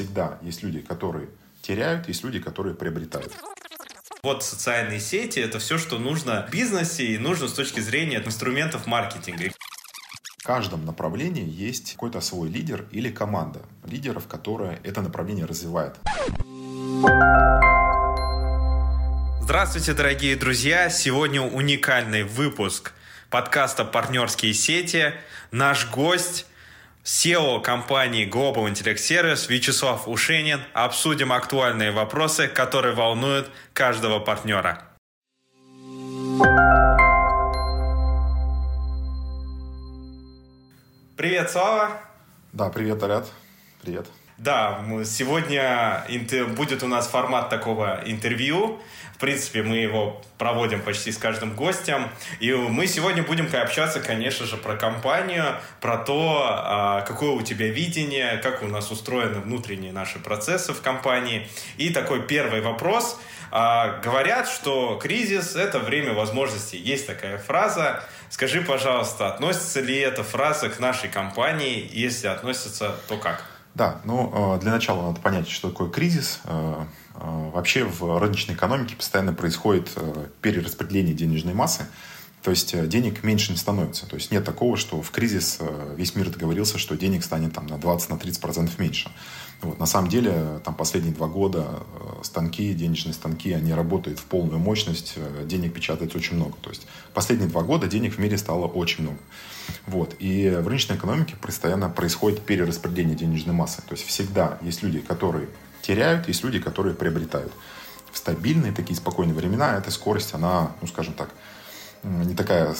всегда есть люди, которые теряют, есть люди, которые приобретают. Вот социальные сети — это все, что нужно в бизнесе и нужно с точки зрения инструментов маркетинга. В каждом направлении есть какой-то свой лидер или команда лидеров, которая это направление развивает. Здравствуйте, дорогие друзья! Сегодня уникальный выпуск подкаста «Партнерские сети». Наш гость SEO компании Global Intellect Service Вячеслав Ушенин. Обсудим актуальные вопросы, которые волнуют каждого партнера. Привет, Слава. Да, привет, Арят. Привет. Да, сегодня будет у нас формат такого интервью принципе, мы его проводим почти с каждым гостем. И мы сегодня будем общаться, конечно же, про компанию, про то, а, какое у тебя видение, как у нас устроены внутренние наши процессы в компании. И такой первый вопрос. А, говорят, что кризис — это время возможностей. Есть такая фраза. Скажи, пожалуйста, относится ли эта фраза к нашей компании? Если относится, то как? Да, ну, э, для начала надо понять, что такое кризис. Э, э, вообще в рыночной экономике постоянно происходит перераспределение денежной массы. То есть денег меньше не становится. То есть нет такого, что в кризис весь мир договорился, что денег станет там, на 20-30% меньше. Вот. На самом деле, там последние два года станки, денежные станки, они работают в полную мощность, денег печатается очень много. То есть последние два года денег в мире стало очень много. Вот. И в рыночной экономике постоянно происходит перераспределение денежной массы. То есть всегда есть люди, которые теряют, есть люди, которые приобретают. В стабильные такие спокойные времена эта скорость, она, ну скажем так, не такая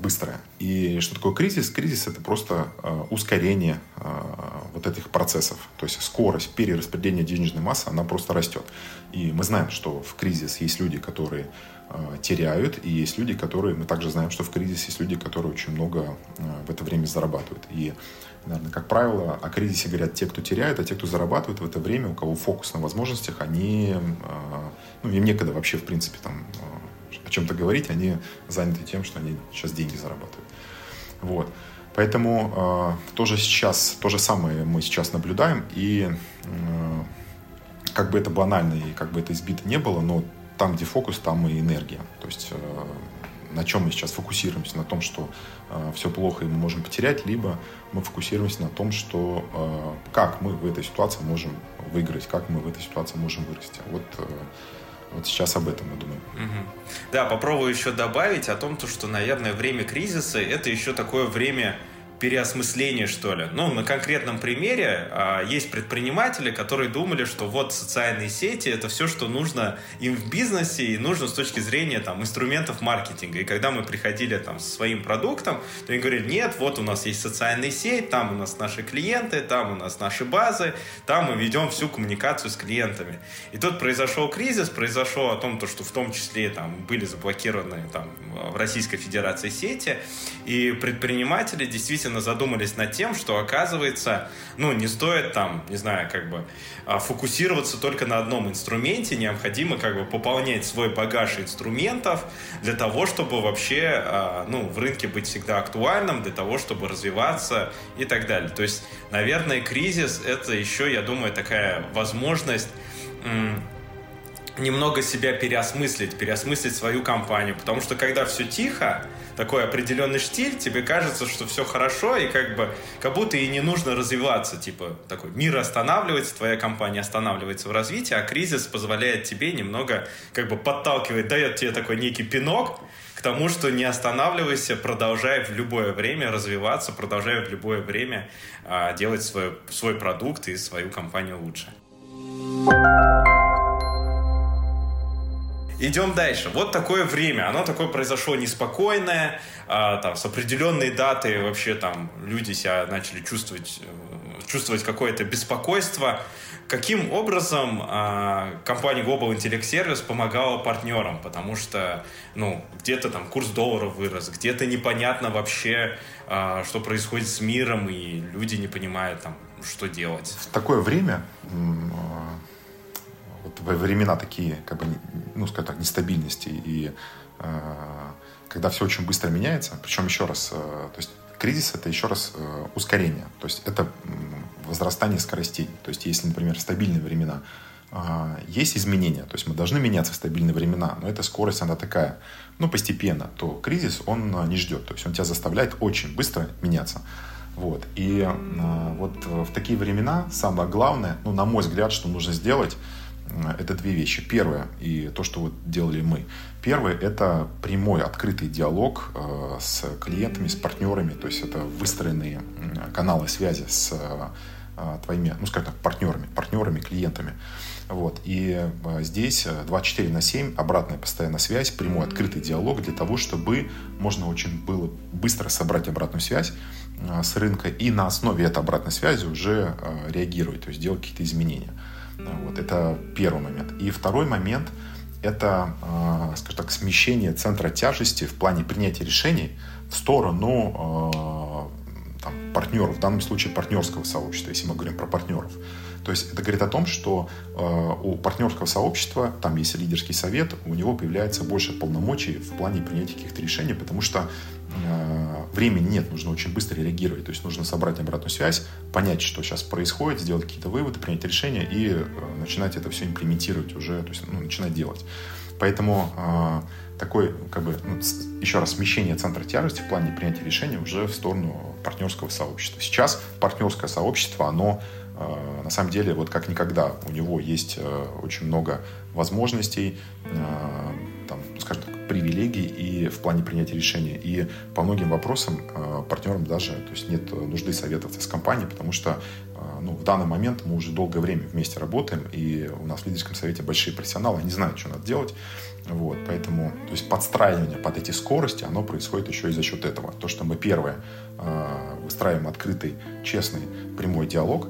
быстрая. И что такое кризис? Кризис это просто э, ускорение э, вот этих процессов. То есть скорость перераспределения денежной массы, она просто растет. И мы знаем, что в кризис есть люди, которые Э, теряют, и есть люди, которые, мы также знаем, что в кризисе есть люди, которые очень много э, в это время зарабатывают. И, наверное, как правило, о кризисе говорят те, кто теряет, а те, кто зарабатывает в это время, у кого фокус на возможностях, они, э, ну, им некогда вообще, в принципе, там, о чем-то говорить, они заняты тем, что они сейчас деньги зарабатывают. Вот. Поэтому э, тоже сейчас, то же самое мы сейчас наблюдаем, и э, как бы это банально и как бы это избито не было, но там, где фокус, там и энергия. То есть э, на чем мы сейчас фокусируемся? На том, что э, все плохо и мы можем потерять, либо мы фокусируемся на том, что э, как мы в этой ситуации можем выиграть, как мы в этой ситуации можем вырасти. Вот вот сейчас об этом мы думаем. Угу. Да, попробую еще добавить о том, что, наверное, время кризиса это еще такое время переосмысление, что ли. Ну, на конкретном примере а, есть предприниматели, которые думали, что вот социальные сети — это все, что нужно им в бизнесе и нужно с точки зрения там, инструментов маркетинга. И когда мы приходили там со своим продуктом, то они говорили, нет, вот у нас есть социальная сеть, там у нас наши клиенты, там у нас наши базы, там мы ведем всю коммуникацию с клиентами. И тут произошел кризис, произошло о том, то, что в том числе там были заблокированы там, в Российской Федерации сети, и предприниматели действительно действительно задумались над тем, что оказывается, ну, не стоит там, не знаю, как бы а, фокусироваться только на одном инструменте, необходимо как бы пополнять свой багаж инструментов для того, чтобы вообще, а, ну, в рынке быть всегда актуальным, для того, чтобы развиваться и так далее. То есть, наверное, кризис — это еще, я думаю, такая возможность немного себя переосмыслить, переосмыслить свою компанию, потому что когда все тихо, такой определенный штиль, тебе кажется, что все хорошо, и как бы как будто и не нужно развиваться, типа такой мир останавливается, твоя компания останавливается в развитии, а кризис позволяет тебе немного как бы подталкивать, дает тебе такой некий пинок, к тому, что не останавливайся, продолжай в любое время развиваться, продолжай в любое время а, делать свой, свой продукт и свою компанию лучше. Идем дальше. Вот такое время. Оно такое произошло неспокойное, а, там, с определенной датой вообще там люди себя начали чувствовать, э, чувствовать какое-то беспокойство. Каким образом а, компания Global Intellect Service помогала партнерам? Потому что, ну, где-то там курс доллара вырос, где-то непонятно вообще, а, что происходит с миром, и люди не понимают там, что делать. В такое время вот во времена такие, как бы, ну, скажем так, нестабильности и э, когда все очень быстро меняется, причем еще раз, э, то есть кризис это еще раз э, ускорение, то есть это возрастание скоростей. То есть, если, например, стабильные времена, есть изменения, то есть мы должны меняться в стабильные времена, но эта скорость, она такая, ну, постепенно, то кризис, он не ждет, то есть он тебя заставляет очень быстро меняться. Вот. И э, вот в такие времена самое главное, ну, на мой взгляд, что нужно сделать, это две вещи. Первое, и то, что вот делали мы. Первое, это прямой, открытый диалог э, с клиентами, с партнерами. То есть это выстроенные каналы связи с э, твоими, ну, скажем так, партнерами, партнерами, клиентами. Вот. И э, здесь 24 на 7 обратная постоянная связь, прямой открытый диалог для того, чтобы можно очень было быстро собрать обратную связь с рынка и на основе этой обратной связи уже реагировать, то есть делать какие-то изменения. Вот, это первый момент. И второй момент – это, а, скажем так, смещение центра тяжести в плане принятия решений в сторону а, там, партнеров, в данном случае партнерского сообщества, если мы говорим про партнеров. То есть это говорит о том, что э, у партнерского сообщества, там есть лидерский совет, у него появляется больше полномочий в плане принятия каких-то решений, потому что э, времени нет, нужно очень быстро реагировать. То есть нужно собрать обратную связь, понять, что сейчас происходит, сделать какие-то выводы, принять решения и э, начинать это все имплементировать уже, то есть ну, начинать делать. Поэтому э, такой, как бы, ну, еще раз, смещение центра тяжести в плане принятия решений уже в сторону партнерского сообщества. Сейчас партнерское сообщество, оно на самом деле, вот как никогда, у него есть э, очень много возможностей, э, там, скажем так, привилегий и в плане принятия решений. И по многим вопросам э, партнерам даже то есть нет нужды советоваться с компанией, потому что э, ну, в данный момент мы уже долгое время вместе работаем, и у нас в лидерском совете большие профессионалы, они знают, что надо делать. Вот, поэтому то есть подстраивание под эти скорости, оно происходит еще и за счет этого. То, что мы первое э, выстраиваем открытый, честный, прямой диалог,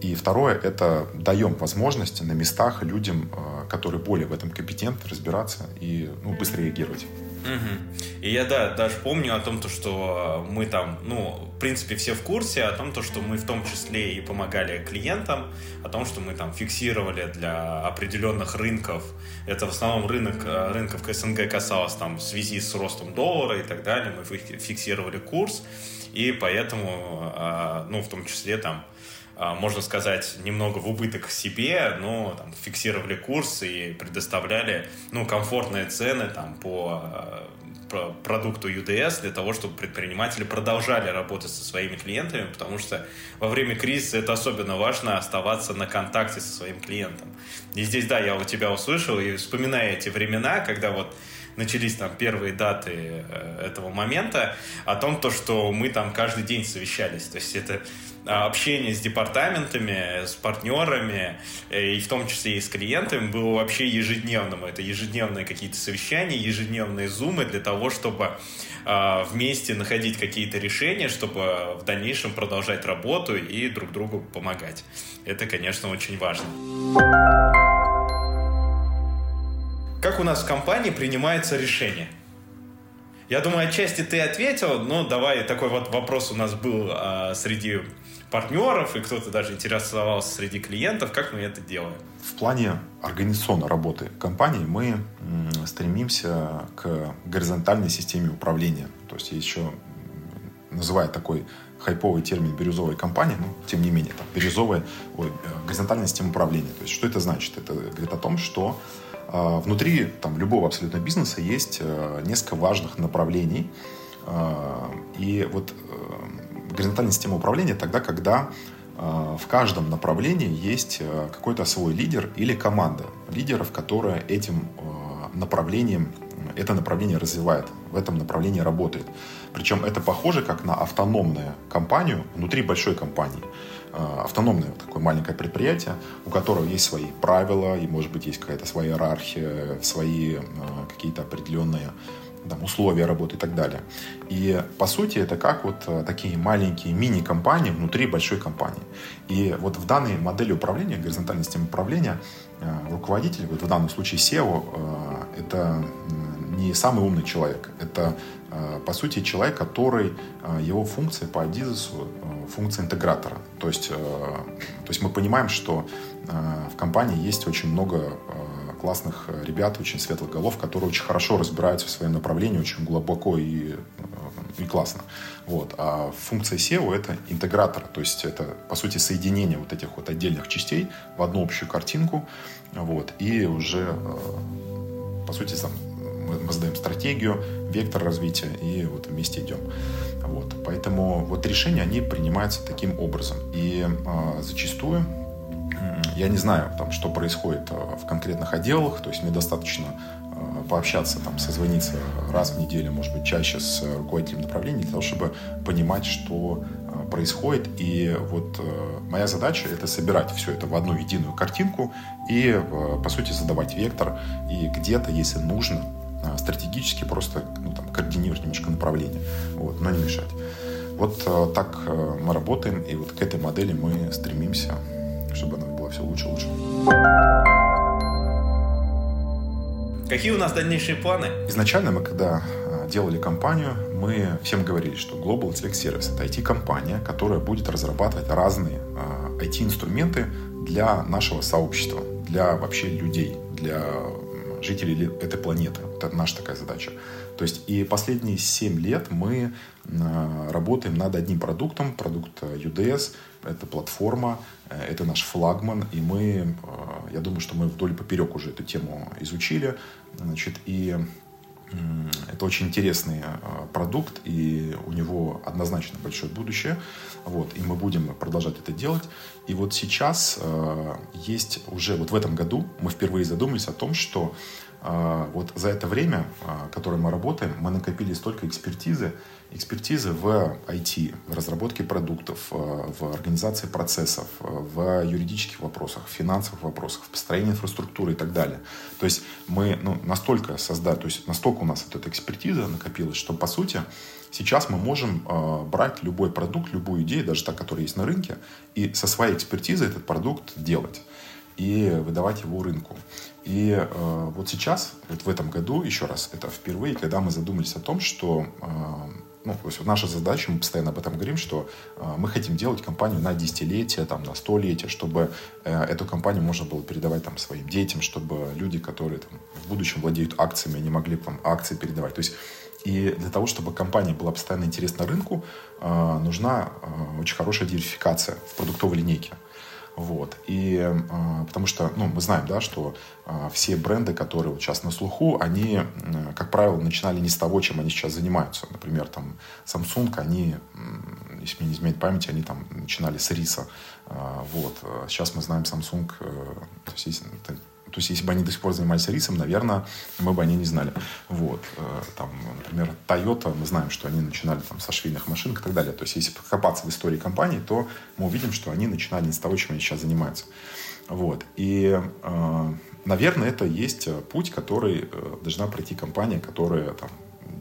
и второе, это даем возможности на местах людям, которые более в этом компетентны, разбираться и ну, быстро реагировать. Угу. И я, да, даже помню о том, то, что мы там, ну, в принципе, все в курсе о том, то, что мы в том числе и помогали клиентам, о том, что мы там фиксировали для определенных рынков, это в основном рынок, э, рынков СНГ касалось там в связи с ростом доллара и так далее, мы фиксировали курс, и поэтому, э, ну, в том числе там можно сказать, немного в убыток себе, но там, фиксировали курс и предоставляли ну, комфортные цены там, по а, продукту UDS для того, чтобы предприниматели продолжали работать со своими клиентами, потому что во время кризиса это особенно важно оставаться на контакте со своим клиентом. И здесь, да, я у тебя услышал и вспоминаю эти времена, когда вот начались там первые даты э, этого момента, о том, то, что мы там каждый день совещались. То есть это а, общение с департаментами, с партнерами, э, и в том числе и с клиентами, было вообще ежедневным. Это ежедневные какие-то совещания, ежедневные зумы для того, чтобы а, вместе находить какие-то решения, чтобы в дальнейшем продолжать работу и друг другу помогать. Это, конечно, очень важно. Нас в компании принимается решение? Я думаю, отчасти ты ответил, но давай такой вот вопрос у нас был а, среди партнеров, и кто-то даже интересовался среди клиентов, как мы это делаем. В плане организационной работы компании мы стремимся к горизонтальной системе управления. То есть еще называя такой хайповый термин бирюзовой компании, но тем не менее, там, бирюзовая, ой, э, горизонтальная система управления. То есть что это значит? Это говорит о том, что внутри там, любого абсолютно бизнеса есть э, несколько важных направлений. А, и вот э, горизонтальная система управления тогда, когда а, в каждом направлении есть э, какой-то свой лидер или команда лидеров, которая этим направлением, это направление развивает, в этом направлении работает. Причем это похоже как на автономную компанию внутри большой компании. Э, автономное такое маленькое предприятие, у которого есть свои правила, и, может быть, есть какая-то своя иерархия, свои э, какие-то определенные там, условия работы и так далее. И, по сути, это как вот э, такие маленькие мини-компании внутри большой компании. И вот в данной модели управления, горизонтальной системы управления, руководитель, вот в данном случае SEO, это не самый умный человек. Это, по сути, человек, который, его функция по Адизесу функция интегратора. То есть, э, то есть мы понимаем, что э, в компании есть очень много э, классных ребят, очень светлых голов, которые очень хорошо разбираются в своем направлении, очень глубоко и, и классно. Вот. А функция SEO — это интегратор, то есть это, по сути, соединение вот этих вот отдельных частей в одну общую картинку, вот, и уже, по сути, там, мы создаем стратегию, вектор развития, и вот вместе идем. Вот. Поэтому вот решения, они принимаются таким образом. И э, зачастую я не знаю, там, что происходит а, в конкретных отделах, то есть мне достаточно э, пообщаться, там, созвониться раз в неделю, может быть, чаще с руководителем направления, для того, чтобы понимать, что происходит. И вот моя задача — это собирать все это в одну единую картинку и, по сути, задавать вектор. И где-то, если нужно, стратегически просто ну, там, координировать немножко направление, вот, но не мешать. Вот э, так э, мы работаем, и вот к этой модели мы стремимся, чтобы она было все лучше и лучше. Какие у нас дальнейшие планы? Изначально мы, когда делали компанию, мы всем говорили, что Global Select Service — это IT-компания, которая будет разрабатывать разные IT-инструменты для нашего сообщества, для вообще людей, для жителей этой планеты. Это наша такая задача. То есть и последние 7 лет мы э, работаем над одним продуктом, продукт UDS, это платформа, э, это наш флагман, и мы, э, я думаю, что мы вдоль и поперек уже эту тему изучили, значит, и это очень интересный продукт, и у него однозначно большое будущее. Вот, и мы будем продолжать это делать. И вот сейчас есть уже, вот в этом году мы впервые задумались о том, что вот за это время, а, которое мы работаем, мы накопили столько экспертизы, экспертизы в IT, в разработке продуктов, а, в организации процессов, в юридических вопросах, в финансовых вопросах, в построении инфраструктуры и так далее. То есть мы ну, настолько создать, то есть настолько у нас вот эта экспертиза накопилась, что по сути сейчас мы можем брать любой продукт, любую идею, даже та, которая есть на рынке, и со своей экспертизой этот продукт делать и выдавать его рынку. И э, вот сейчас, вот в этом году, еще раз, это впервые, когда мы задумались о том, что э, ну, то есть наша задача, мы постоянно об этом говорим, что э, мы хотим делать компанию на десятилетие, там, на столетие, чтобы э, эту компанию можно было передавать там, своим детям, чтобы люди, которые там, в будущем владеют акциями, они могли там, акции передавать. То есть и для того, чтобы компания была постоянно интересна рынку, э, нужна э, очень хорошая диверсификация в продуктовой линейке. Вот. И э, потому что, ну, мы знаем, да, что э, все бренды, которые вот сейчас на слуху, они, э, как правило, начинали не с того, чем они сейчас занимаются. Например, там Samsung, они, если мне не изменяет память, они там начинали с риса. Э, вот. Сейчас мы знаем Samsung, э, то есть, то есть, если бы они до сих пор занимались рисом, наверное, мы бы они не знали. Вот. Э, там, например, Toyota, мы знаем, что они начинали там, со швейных машинок и так далее. То есть, если покопаться в истории компании, то мы увидим, что они начинали не с того, чем они сейчас занимаются. Вот. И, э, наверное, это есть путь, который э, должна пройти компания, которая там,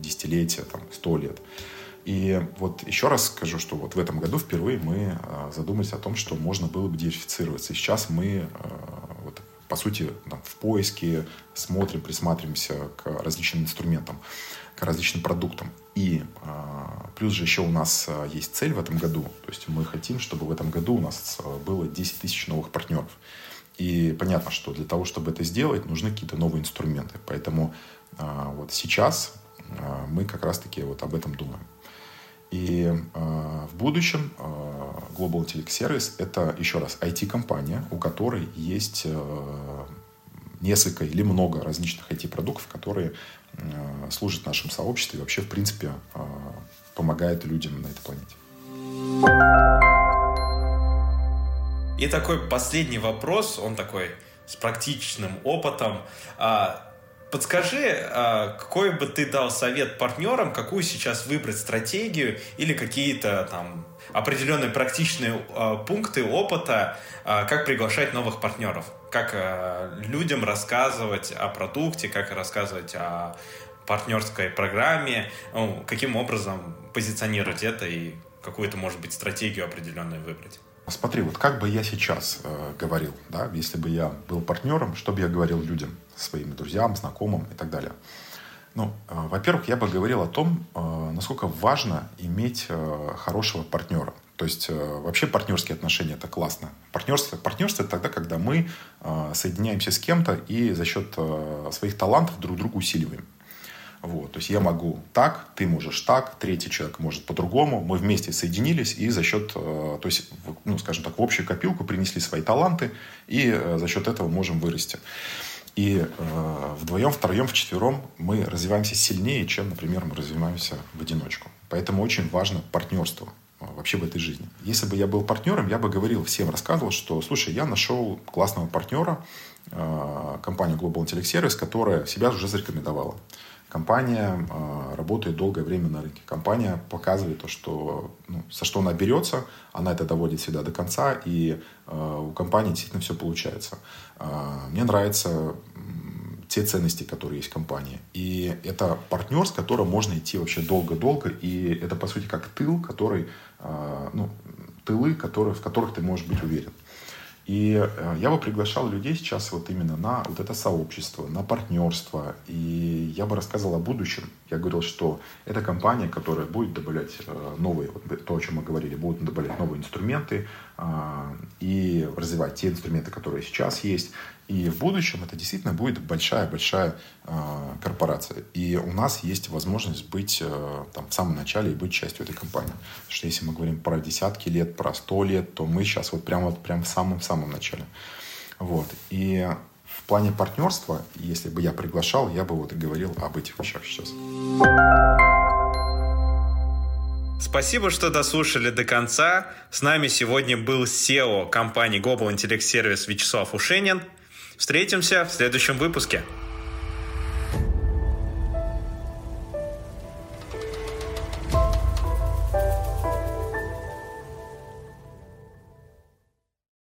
десятилетия, там, сто лет. И вот еще раз скажу, что вот в этом году впервые мы задумались о том, что можно было бы диверсифицироваться. И сейчас мы по сути, там, в поиске смотрим, присматриваемся к различным инструментам, к различным продуктам. И э, плюс же еще у нас а, есть цель в этом году. То есть мы хотим, чтобы в этом году у нас а, было 10 тысяч новых партнеров. И понятно, что для того, чтобы это сделать, нужны какие-то новые инструменты. Поэтому вот сейчас мы как раз-таки вот об этом думаем. И э, в будущем э, Global Telex Service это, еще раз, IT-компания, у которой есть э, несколько или много различных IT-продуктов, которые э, служат нашему сообществу и вообще, в принципе, э, помогают людям на этой планете. И такой последний вопрос, он такой с практичным опытом. Подскажи, а, какой бы ты дал совет партнерам, какую сейчас выбрать стратегию или какие-то там определенные практичные а, пункты опыта, а, как приглашать новых партнеров, как людям рассказывать о продукте, как рассказывать о партнерской программе, ну, каким образом позиционировать это и какую-то, может быть, стратегию определенную выбрать. Смотри, вот как бы я сейчас э, говорил, да, если бы я был партнером, что бы я говорил людям, своим друзьям, знакомым и так далее. Ну, э, во-первых, я бы говорил о том, э, насколько важно иметь э, хорошего партнера. То есть вообще партнерские отношения это классно. Партнерство, партнерство это тогда, когда мы соединяемся с кем-то и за счет своих талантов друг друга усиливаем. Вот, то есть я могу так, ты можешь так, третий человек может по-другому. Мы вместе соединились и за счет, то есть, ну, скажем так, в общую копилку принесли свои таланты и за счет этого можем вырасти. И э, вдвоем, втроем, вчетвером мы развиваемся сильнее, чем, например, мы развиваемся в одиночку. Поэтому очень важно партнерство э, вообще в этой жизни. Если бы я был партнером, я бы говорил всем, рассказывал, что, слушай, я нашел классного партнера, э, компанию Global Intellect Service, которая себя уже зарекомендовала. Компания э, работает долгое время на рынке. Компания показывает то, что, ну, со что она берется, она это доводит всегда до конца, и э, у компании действительно все получается. Э, мне нравятся те ценности, которые есть в компании. И это партнер, с которым можно идти вообще долго-долго. И это, по сути, как тыл, который, ну, тылы, которые, в которых ты можешь быть уверен. И э, я бы приглашал людей сейчас вот именно на вот это сообщество, на партнерство. И я бы рассказывал о будущем. Я говорил, что это компания, которая будет добавлять э, новые, то, о чем мы говорили, будут добавлять новые инструменты и развивать те инструменты, которые сейчас есть. И в будущем это действительно будет большая-большая э, корпорация. И у нас есть возможность быть э, там, в самом начале и быть частью этой компании. Потому что если мы говорим про десятки лет, про сто лет, то мы сейчас вот прямо вот прям в самом-самом начале. Вот. И в плане партнерства, если бы я приглашал, я бы вот и говорил об этих вещах сейчас. Спасибо, что дослушали до конца. С нами сегодня был SEO компании Global Intellect Service Вячеслав Ушенин. Встретимся в следующем выпуске.